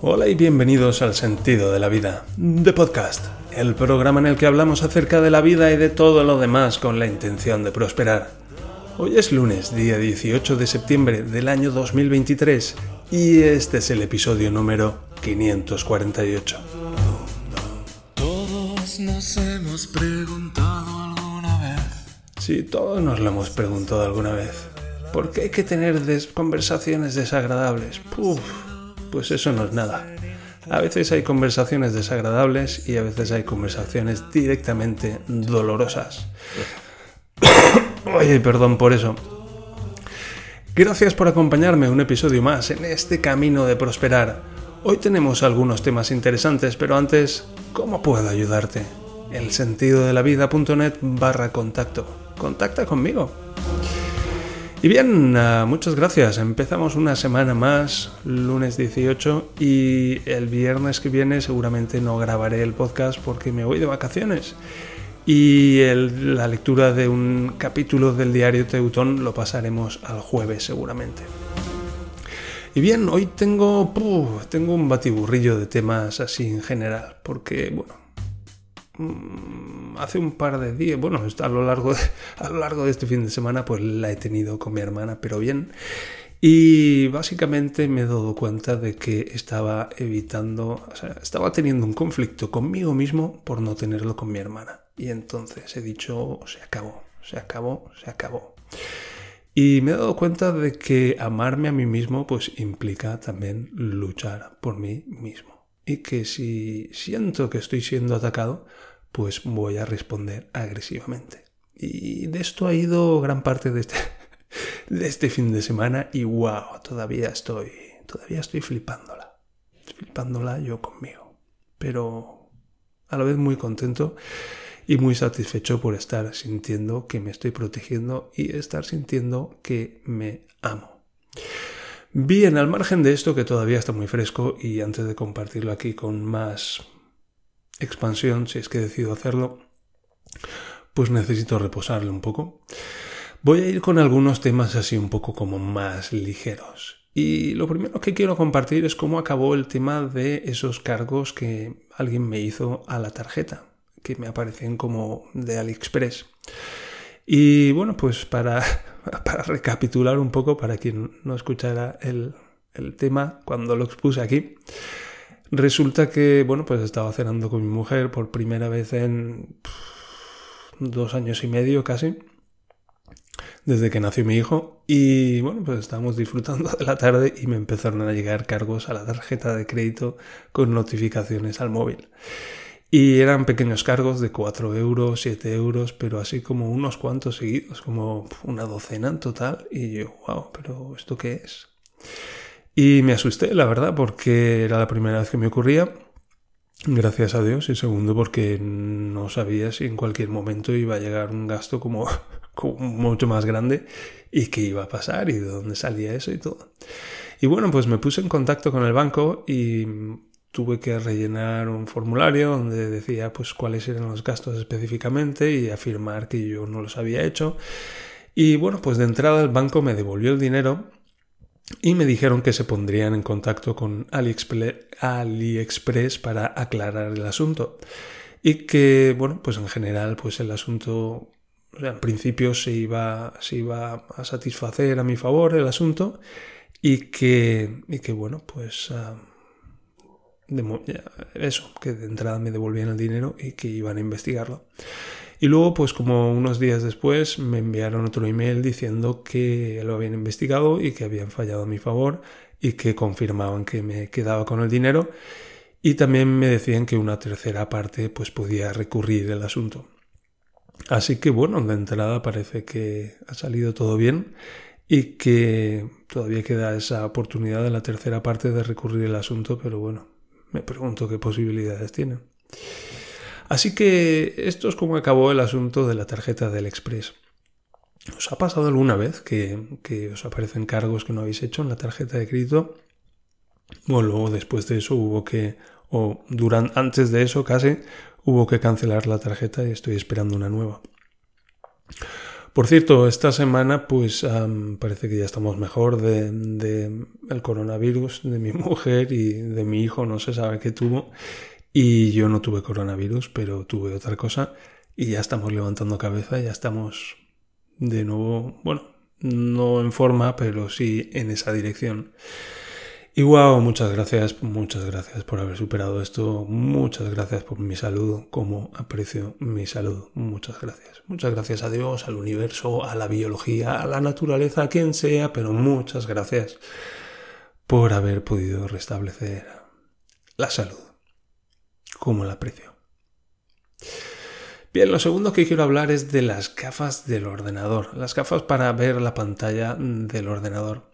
Hola y bienvenidos al Sentido de la Vida, de Podcast, el programa en el que hablamos acerca de la vida y de todo lo demás con la intención de prosperar. Hoy es lunes, día 18 de septiembre del año 2023, y este es el episodio número 548. Todos nos hemos preguntado alguna vez. Sí, todos nos lo hemos preguntado alguna vez. ¿Por qué hay que tener conversaciones desagradables? Puf, pues eso no es nada. A veces hay conversaciones desagradables y a veces hay conversaciones directamente dolorosas. Oye, perdón por eso. Gracias por acompañarme un episodio más en este camino de prosperar. Hoy tenemos algunos temas interesantes, pero antes, ¿cómo puedo ayudarte? El sentido de la vida.net barra contacto. Contacta conmigo. Y bien, ah, muchas gracias. Empezamos una semana más, lunes 18, y el viernes que viene seguramente no grabaré el podcast porque me voy de vacaciones. Y la lectura de un capítulo del diario Teutón lo pasaremos al jueves seguramente. Y bien, hoy tengo, tengo un batiburrillo de temas así en general, porque, bueno, hace un par de días, bueno, a lo, largo de, a lo largo de este fin de semana, pues la he tenido con mi hermana, pero bien. Y básicamente me he dado cuenta de que estaba evitando, o sea, estaba teniendo un conflicto conmigo mismo por no tenerlo con mi hermana. Y entonces he dicho, se acabó, se acabó, se acabó. Y me he dado cuenta de que amarme a mí mismo pues implica también luchar por mí mismo. Y que si siento que estoy siendo atacado, pues voy a responder agresivamente. Y de esto ha ido gran parte de este, de este fin de semana y wow, todavía estoy, todavía estoy flipándola. Flipándola yo conmigo. Pero a la vez muy contento y muy satisfecho por estar sintiendo que me estoy protegiendo y estar sintiendo que me amo. Bien, al margen de esto que todavía está muy fresco y antes de compartirlo aquí con más expansión, si es que decido hacerlo, pues necesito reposarle un poco. Voy a ir con algunos temas así un poco como más ligeros. Y lo primero que quiero compartir es cómo acabó el tema de esos cargos que alguien me hizo a la tarjeta que me aparecen como de AliExpress. Y bueno, pues para, para recapitular un poco, para quien no escuchara el, el, tema cuando lo expuse aquí, resulta que, bueno, pues estaba cenando con mi mujer por primera vez en dos años y medio casi, desde que nació mi hijo, y bueno, pues estábamos disfrutando de la tarde y me empezaron a llegar cargos a la tarjeta de crédito con notificaciones al móvil. Y eran pequeños cargos de 4 euros, 7 euros, pero así como unos cuantos seguidos, como una docena en total. Y yo, wow, pero ¿esto qué es? Y me asusté, la verdad, porque era la primera vez que me ocurría. Gracias a Dios. Y segundo, porque no sabía si en cualquier momento iba a llegar un gasto como, como mucho más grande y qué iba a pasar y de dónde salía eso y todo. Y bueno, pues me puse en contacto con el banco y tuve que rellenar un formulario donde decía pues cuáles eran los gastos específicamente y afirmar que yo no los había hecho. Y bueno, pues de entrada el banco me devolvió el dinero y me dijeron que se pondrían en contacto con AliExpress, para aclarar el asunto. Y que, bueno, pues en general, pues el asunto, o sea, en principio se iba, se iba a satisfacer a mi favor el asunto y que, y que bueno, pues... Uh, eso, que de entrada me devolvían el dinero y que iban a investigarlo. Y luego, pues como unos días después, me enviaron otro email diciendo que lo habían investigado y que habían fallado a mi favor y que confirmaban que me quedaba con el dinero y también me decían que una tercera parte pues podía recurrir el asunto. Así que bueno, de entrada parece que ha salido todo bien y que todavía queda esa oportunidad de la tercera parte de recurrir el asunto, pero bueno, me pregunto qué posibilidades tienen. Así que esto es como acabó el asunto de la tarjeta del Express. ¿Os ha pasado alguna vez que, que, os aparecen cargos que no habéis hecho en la tarjeta de crédito? O luego después de eso hubo que, o durante, antes de eso casi, hubo que cancelar la tarjeta y estoy esperando una nueva. Por cierto, esta semana pues parece que ya estamos mejor de, de, el coronavirus de mi mujer y de mi hijo, no se sabe qué tuvo. Y yo no tuve coronavirus, pero tuve otra cosa. Y ya estamos levantando cabeza, ya estamos de nuevo, bueno, no en forma, pero sí en esa dirección. Y wow, muchas gracias, muchas gracias por haber superado esto, muchas gracias por mi salud, como aprecio mi salud, muchas gracias. Muchas gracias a Dios, al universo, a la biología, a la naturaleza, a quien sea, pero muchas gracias por haber podido restablecer la salud, como la aprecio. Bien, lo segundo que quiero hablar es de las gafas del ordenador, las gafas para ver la pantalla del ordenador.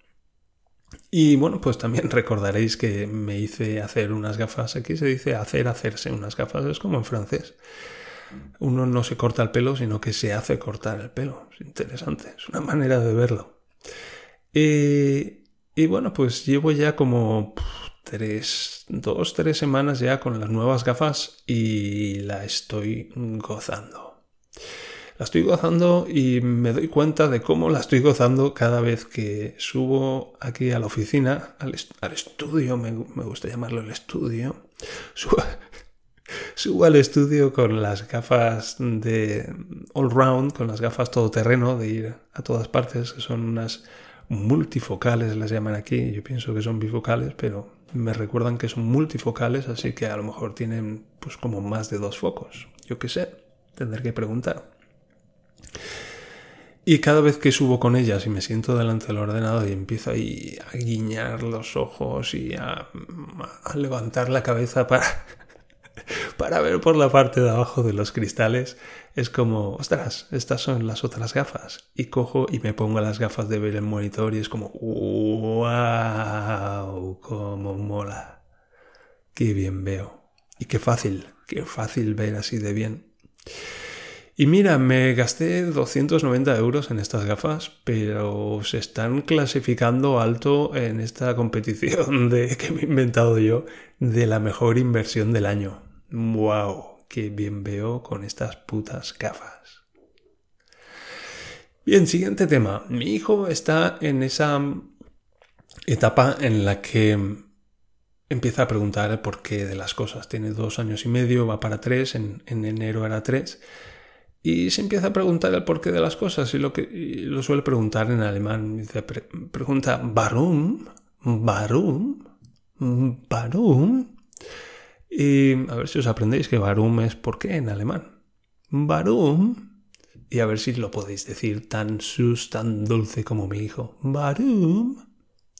Y bueno, pues también recordaréis que me hice hacer unas gafas, aquí se dice hacer hacerse unas gafas, es como en francés. Uno no se corta el pelo, sino que se hace cortar el pelo. Es interesante, es una manera de verlo. Y, y bueno, pues llevo ya como tres, dos, tres semanas ya con las nuevas gafas y la estoy gozando. La estoy gozando y me doy cuenta de cómo la estoy gozando cada vez que subo aquí a la oficina, al, estudio, me, gusta llamarlo el estudio. Subo, al estudio con las gafas de all round, con las gafas todoterreno de ir a todas partes, que son unas multifocales, las llaman aquí. Yo pienso que son bifocales, pero me recuerdan que son multifocales, así que a lo mejor tienen pues como más de dos focos. Yo qué sé, tendré que preguntar. Y cada vez que subo con ellas y me siento delante del ordenador y empiezo ahí a guiñar los ojos y a, levantar la cabeza para, para ver por la parte de abajo de los cristales, es como, ostras, estas son las otras gafas. Y cojo y me pongo las gafas de ver el monitor y es como, wow, cómo mola. Qué bien veo. Y qué fácil, qué fácil ver así de bien. Y mira, me gasté 290 euros en estas gafas, pero se están clasificando alto en esta competición de que me he inventado yo de la mejor inversión del año. ¡Wow! ¡Qué bien veo con estas putas gafas! Bien, siguiente tema. Mi hijo está en esa etapa en la que empieza a preguntar el porqué de las cosas. Tiene dos años y medio, va para tres, en, enero era tres y se empieza a preguntar el porqué de las cosas y lo que lo suele preguntar en alemán. Pregunta, ¿Warum? ¿Warum? ¿Warum? Y a ver si os aprendéis que Warum es por qué en alemán. Warum. Y a ver si lo podéis decir tan sus, tan dulce como mi hijo. Warum.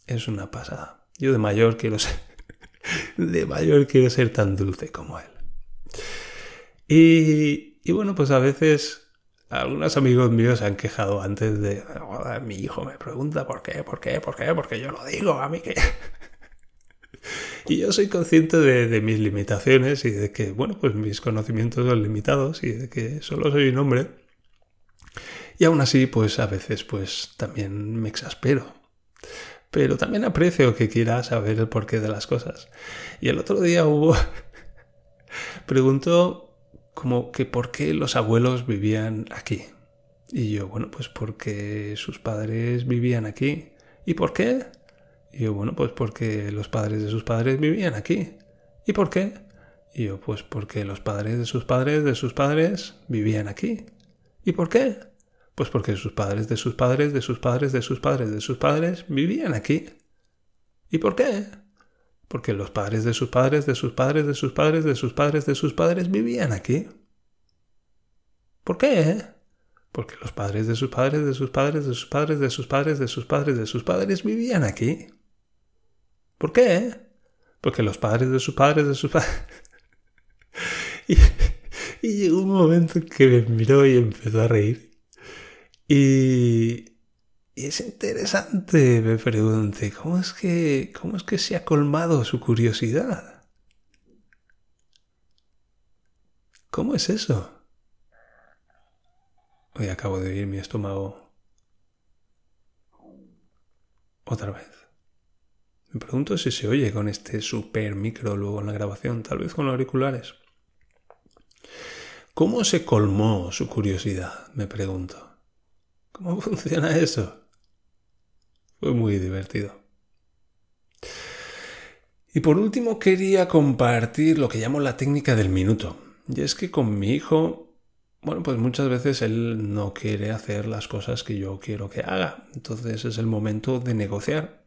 Es una pasada. Yo de mayor quiero ser. de mayor quiero ser tan dulce como él. Y, y bueno, pues a veces algunos amigos míos se han quejado antes de, mi hijo me pregunta por qué, por qué, por qué, porque yo lo digo, a mí que... y yo soy consciente de, mis limitaciones y de que, bueno, pues mis conocimientos son limitados y de que solo soy un hombre. Y aún así, pues a veces, pues también me exaspero. Pero también aprecio que quiera saber el porqué de las cosas. Y el otro día hubo... Preguntó como que por qué los abuelos vivían aquí. Y yo, bueno, pues porque sus padres vivían aquí. ¿Y por qué? Y yo, bueno, pues porque los padres de sus padres vivían aquí. ¿Y por qué? Y yo, pues porque los padres de sus padres de sus padres vivían aquí. ¿Y por qué? Pues porque sus padres de sus padres de sus padres de sus padres de sus padres vivían aquí. ¿Y por qué? Porque los padres de sus padres, de sus padres, de sus padres, de sus padres, de sus padres vivían aquí. ¿Por qué? Porque los padres de sus padres, de sus padres, de sus padres, de sus padres, de sus padres, de sus padres vivían aquí. ¿Por qué? Porque los padres de sus padres, de sus padres... y, y llegó un momento en que me miró y empezó a reír. Y, y es interesante, me pregunté, ¿cómo es que, cómo es que se ha colmado su curiosidad? ¿Cómo es eso? Hoy acabo de oír mi estómago otra vez. Me pregunto si se oye con este super micro luego en la grabación, tal vez con los auriculares. ¿Cómo se colmó su curiosidad? Me pregunto. ¿Cómo funciona eso? Fue muy divertido. Y por último quería compartir lo que llamo la técnica del minuto. Y es que con mi hijo, bueno, pues muchas veces él no quiere hacer las cosas que yo quiero que haga. Entonces es el momento de negociar.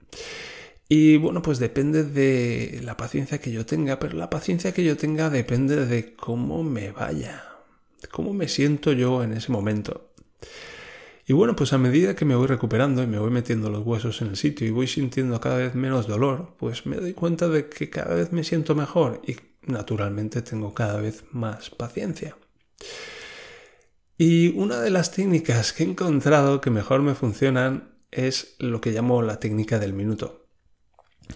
Y bueno, pues depende de la paciencia que yo tenga, pero la paciencia que yo tenga depende de cómo me vaya, cómo me siento yo en ese momento. Y bueno, pues a medida que me voy recuperando y me voy metiendo los huesos en el sitio y voy sintiendo cada vez menos dolor, pues me doy cuenta de que cada vez me siento mejor y naturalmente tengo cada vez más paciencia. Y una de las técnicas que he encontrado que mejor me funcionan es lo que llamo la técnica del minuto.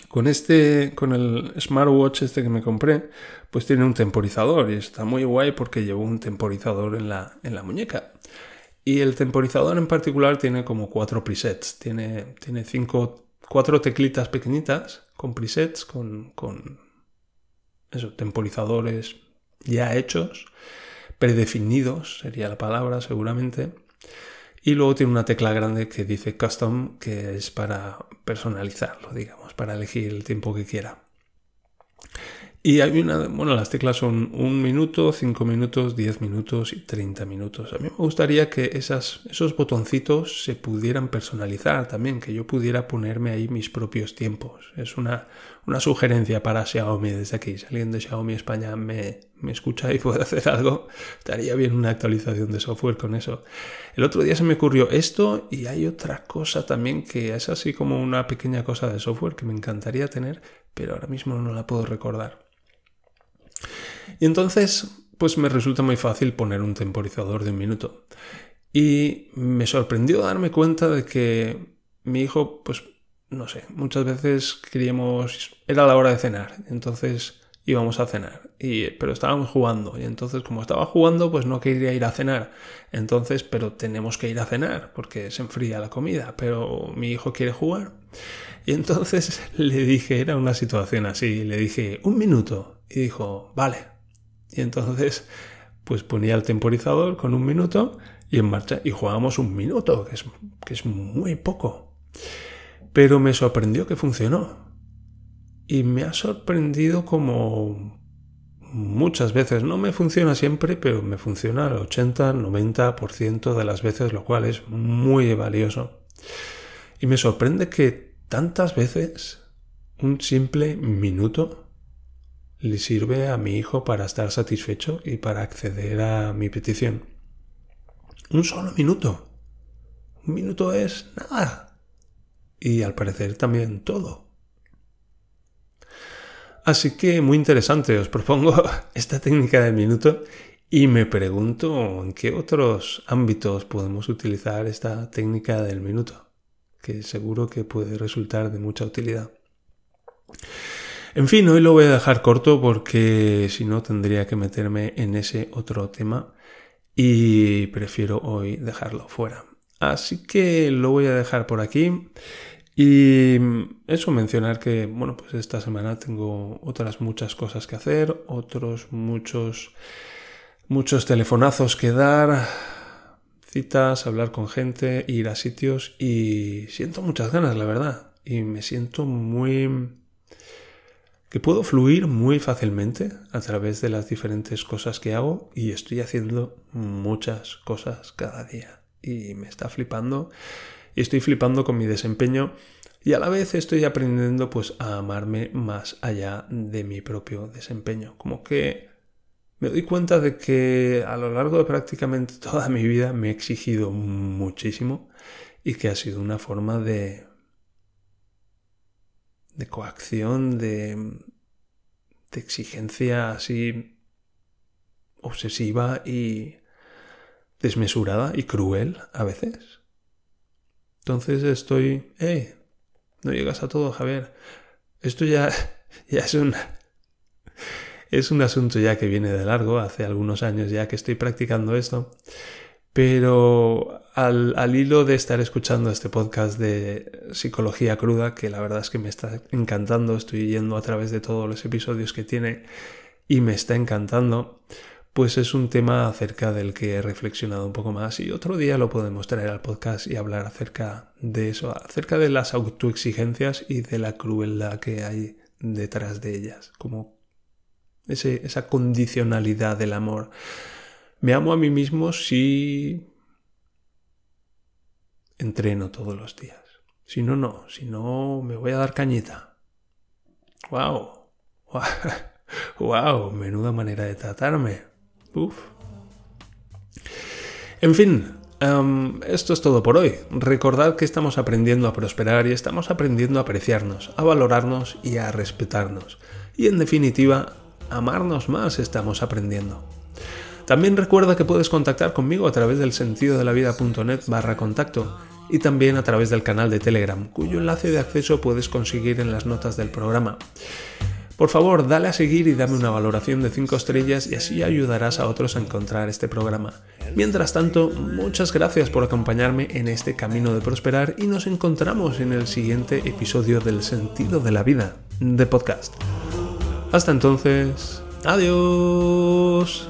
Con este, con el smartwatch este que me compré, pues tiene un temporizador y está muy guay porque llevo un temporizador en la, en la muñeca. Y el temporizador en particular tiene como cuatro presets. Tiene, tiene cinco, cuatro teclitas pequeñitas con presets, con, con temporizadores ya hechos, predefinidos sería la palabra seguramente. Y luego tiene una tecla grande que dice custom, que es para personalizarlo, digamos, para elegir el tiempo que quiera. Y hay una, bueno, las teclas son un minuto, cinco minutos, diez minutos y treinta minutos. A mí me gustaría que esas, esos botoncitos se pudieran personalizar también, que yo pudiera ponerme ahí mis propios tiempos. Es una, una sugerencia para Xiaomi desde aquí. Si alguien de Xiaomi España me, me escucha y puede hacer algo, estaría bien una actualización de software con eso. El otro día se me ocurrió esto y hay otra cosa también que es así como una pequeña cosa de software que me encantaría tener, pero ahora mismo no la puedo recordar. Y entonces, pues me resulta muy fácil poner un temporizador de un minuto. Y me sorprendió darme cuenta de que mi hijo, pues, no sé, muchas veces queríamos, era la hora de cenar, entonces íbamos a cenar, y, pero estábamos jugando, y entonces como estaba jugando, pues no quería ir a cenar, entonces, pero tenemos que ir a cenar, porque se enfría la comida, pero mi hijo quiere jugar. Y entonces le dije, era una situación así, le dije, un minuto, y dijo, vale. Y entonces, pues ponía el temporizador con un minuto y en marcha. Y jugábamos un minuto, que es, que es muy poco. Pero me sorprendió que funcionó. Y me ha sorprendido como muchas veces. No me funciona siempre, pero me funciona el 80-90% de las veces, lo cual es muy valioso. Y me sorprende que tantas veces un simple minuto le sirve a mi hijo para estar satisfecho y para acceder a mi petición. Un solo minuto. Un minuto es nada. Y al parecer también todo. Así que muy interesante, os propongo esta técnica del minuto y me pregunto en qué otros ámbitos podemos utilizar esta técnica del minuto, que seguro que puede resultar de mucha utilidad. En fin, hoy lo voy a dejar corto porque si no tendría que meterme en ese otro tema y prefiero hoy dejarlo fuera. Así que lo voy a dejar por aquí. Y eso, mencionar que, bueno, pues esta semana tengo otras muchas cosas que hacer, otros muchos, muchos telefonazos que dar, citas, hablar con gente, ir a sitios y siento muchas ganas, la verdad. Y me siento muy que puedo fluir muy fácilmente a través de las diferentes cosas que hago y estoy haciendo muchas cosas cada día. Y me está flipando. Y estoy flipando con mi desempeño y a la vez estoy aprendiendo pues a amarme más allá de mi propio desempeño. Como que me doy cuenta de que a lo largo de prácticamente toda mi vida me he exigido muchísimo y que ha sido una forma de de coacción, de, de exigencia así obsesiva y desmesurada y cruel a veces. Entonces estoy, eh, no llegas a todo, Javier. Esto ya, ya es un, es un asunto ya que viene de largo, hace algunos años ya que estoy practicando esto. Pero al, al, hilo de estar escuchando este podcast de psicología cruda, que la verdad es que me está encantando, estoy yendo a través de todos los episodios que tiene y me está encantando, pues es un tema acerca del que he reflexionado un poco más y otro día lo podemos traer al podcast y hablar acerca de eso, acerca de las autoexigencias y de la crueldad que hay detrás de ellas, como ese, esa condicionalidad del amor. Me amo a mí mismo si entreno todos los días. Si no, no. Si no, me voy a dar cañita. ¡Wow! ¡Wow! Menuda manera de tratarme. Uf. En fin, em, esto es todo por hoy. Recordad que estamos aprendiendo a prosperar y estamos aprendiendo a apreciarnos, a valorarnos y a respetarnos. Y en definitiva, amarnos más estamos aprendiendo. También recuerda que puedes contactar conmigo a través del sentido de la vida.net barra contacto y también a través del canal de Telegram, cuyo enlace de acceso puedes conseguir en las notas del programa. Por favor, dale a seguir y dame una valoración de 5 estrellas y así ayudarás a otros a encontrar este programa. Mientras tanto, muchas gracias por acompañarme en este camino de prosperar y nos encontramos en el siguiente episodio del Sentido de la Vida de podcast. Hasta entonces, adiós.